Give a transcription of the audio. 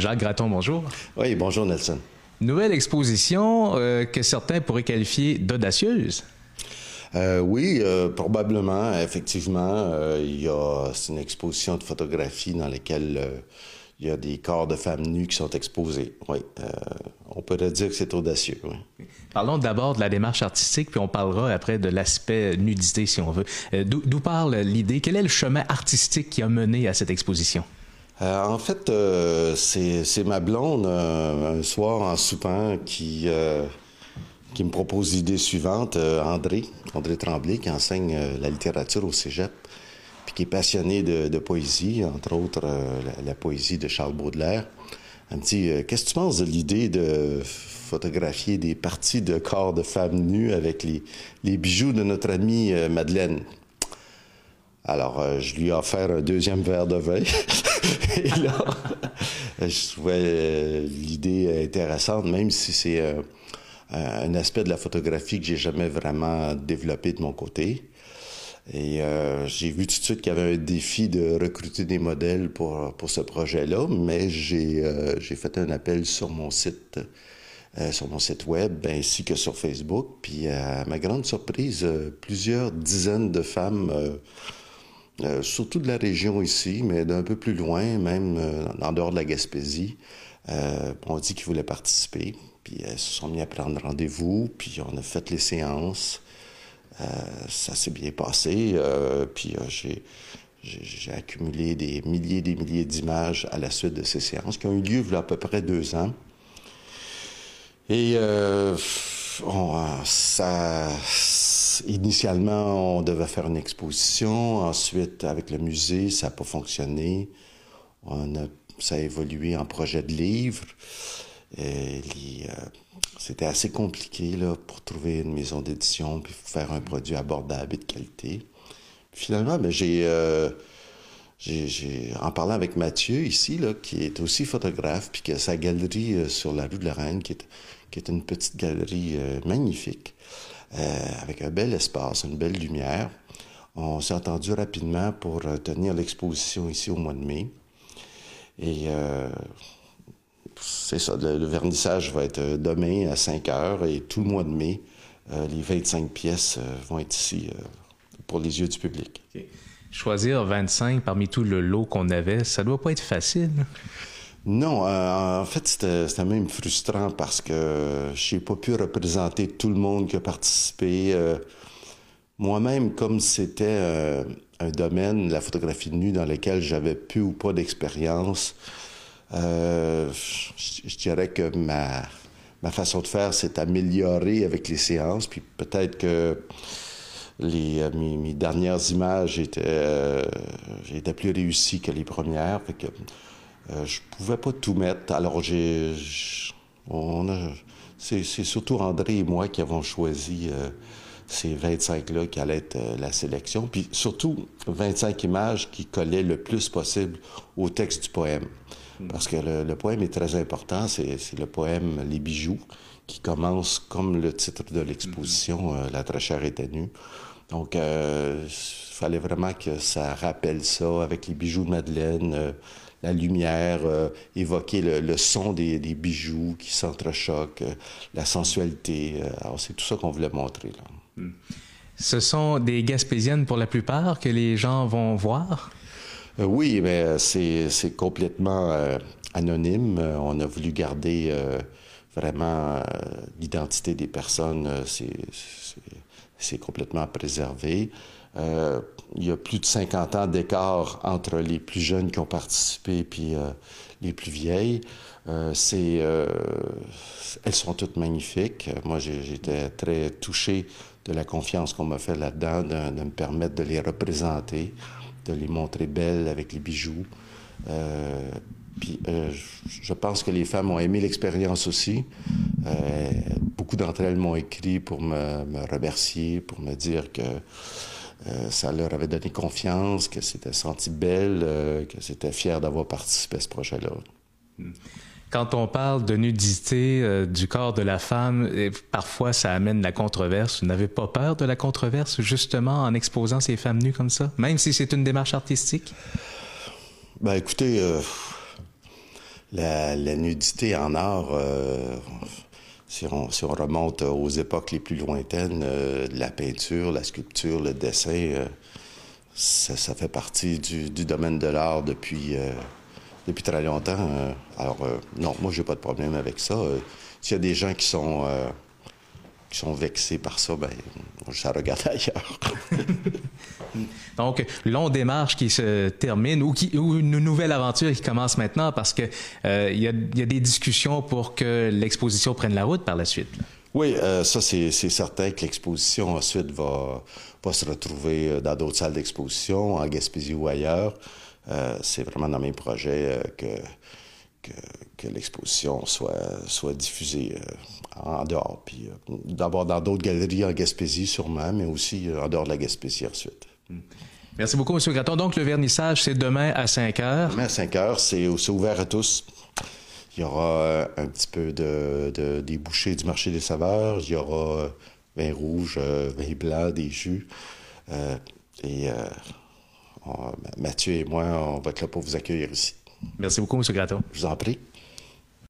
Jacques Graton, bonjour. Oui, bonjour Nelson. Nouvelle exposition euh, que certains pourraient qualifier d'audacieuse. Euh, oui, euh, probablement, effectivement. il y a c'est une exposition de photographie dans laquelle il y a des corps de femmes nues qui sont exposés. Oui, on pourrait dire que c'est audacieux. Parlons d'abord de la démarche artistique, puis on parlera après de l'aspect nudité, si on veut. D'où parle l'idée? Quel est le chemin artistique qui a mené à cette exposition? Euh, en fait, euh, c'est ma blonde, euh, un soir en soupant, qui, me propose l'idée suivante. André, André Tremblay, qui enseigne la littérature au cégep, puis qui est passionné de, poésie, entre autres la, poésie de Charles Baudelaire. Elle me dit Qu'est-ce que tu penses de l'idée de photographier des parties de corps de femmes nues avec les, les bijoux de notre amie Madeleine alors, je lui ai offert un deuxième verre de vin. Et là, je trouvais euh, l'idée intéressante, même si c'est euh, un aspect de la photographie que j'ai jamais vraiment développé de mon côté. Et euh, j'ai vu tout de suite qu'il y avait un défi de recruter des modèles pour, pour ce projet-là, mais j'ai fait un appel sur mon site, sur mon site web, ainsi que sur Facebook. Puis à ma grande surprise, plusieurs dizaines de femmes euh, surtout de la région ici, mais d'un peu plus loin, même euh, en dehors de la Gaspésie. Euh, on dit qu'ils voulaient participer, puis elles se sont mis à prendre rendez-vous, puis on a fait les séances. ça s'est bien passé, puis j'ai j'ai accumulé des milliers et des milliers d'images à la suite de ces séances qui ont eu lieu il y a à peu près deux ans. Et ça, initialement, on devait faire une exposition. Ensuite, avec le musée, ça n'a pas fonctionné. Ça a évolué en projet de livre. Euh, c'était assez compliqué là, pour trouver une maison d'édition puis faire un produit abordable et de qualité. finalement, ben, euh, j'ai, en parlant avec Mathieu ici, là, qui est aussi photographe, puis qui a sa galerie euh, sur la rue de la Reine, qui est une petite galerie magnifique. Euh, avec un bel espace, une belle lumière. On s'est entendu rapidement pour euh, tenir l'exposition ici au mois de mai. Et euh, c'est ça, le, vernissage va être demain à 5 heures et tout le mois de mai, les 25 pièces vont être ici pour les yeux du public. Choisir 25 parmi tout le lot qu'on avait, ça doit pas être facile. Non, euh, en fait, c'était même frustrant parce que je n'ai pas pu représenter tout le monde qui a participé. Euh, moi-même, comme c'était euh, un domaine, la photographie de nu, dans lequel j'avais peu ou pas d'expérience, je, dirais que ma, façon de faire s'est améliorée avec les séances, puis peut-être que mes, dernières images étaient, plus réussies que les premières. Euh, je pouvais pas tout mettre. Alors, j'ai. On c'est, surtout André et moi qui avons choisi euh, ces 25-là qui allaient être euh, la sélection. Puis surtout, 25 images qui collaient le plus possible au texte du poème. Hmm. Parce que le, poème est très important. C'est, le poème Les bijoux qui commence comme le titre de l'exposition, hmm. La très chère était nue. Donc, il fallait vraiment que ça rappelle ça avec les bijoux de Madeleine, la lumière, euh, évoquer le, son des, bijoux qui s'entrechoquent, euh, la sensualité. Euh, alors, c'est tout ça qu'on voulait montrer. Là. Hmm. Ce sont des Gaspésiennes pour la plupart que les gens vont voir? oui, mais c'est complètement anonyme. On a voulu garder vraiment l'identité des personnes. c'est complètement préservé. Euh, il y a plus de 50 ans d'écart entre les plus jeunes qui ont participé et euh, les plus vieilles. Euh, c'est, elles sont toutes magnifiques. Moi, j'étais très touché de la confiance qu'on m'a fait là-dedans, de, me permettre de les représenter, de les montrer belles avec les bijoux. puis je pense que les femmes ont aimé l'expérience aussi. Beaucoup d'entre elles m'ont écrit pour me, me, remercier, pour me dire que euh, ça leur avait donné confiance, que c'était senti belle, euh, que c'était fier d'avoir participé à ce projet-là. Hmm. Quand on parle de nudité euh, du corps de la femme, parfois ça amène la controverse. Vous n'avez pas peur de la controverse justement en exposant ces femmes nues comme ça, même si c'est une démarche artistique? Ben écoutez, la, nudité en art, euh, si, on, remonte aux époques les plus lointaines, euh, la peinture, la sculpture, le dessin, ça, fait partie du, domaine de l'art depuis, depuis très longtemps. alors, non, moi, j'ai pas de problème avec ça. S'il y a des gens qui sont qui sont vexés par ça, ben, ça regarde ailleurs. Donc, longue démarche qui se termine ou, qui, ou une nouvelle aventure qui commence maintenant parce que euh, il y, a, y, a, des discussions pour que l'exposition prenne la route par la suite. Oui, euh, ça, c'est certain que l'exposition ensuite va, va se retrouver euh, dans d'autres salles d'exposition, en Gaspésie ou ailleurs. c'est vraiment dans mes projets que que, l'exposition soit, soit diffusée euh, en dehors. Puis euh, d'abord dans d'autres galeries en Gaspésie sûrement, mais aussi euh, en dehors de la Gaspésie ensuite. Hmm. Merci beaucoup, M. Graton. Donc, le vernissage, c'est demain à 5 heures. Demain à 5 heures, c'est ouvert à tous. Il y aura un petit peu de, de, des bouchées du marché des saveurs. Il y aura vin rouge, vin blanc, des jus. et Mathieu et moi, on va être là pour vous accueillir ici. Merci beaucoup, M. Graton. Je vous en prie.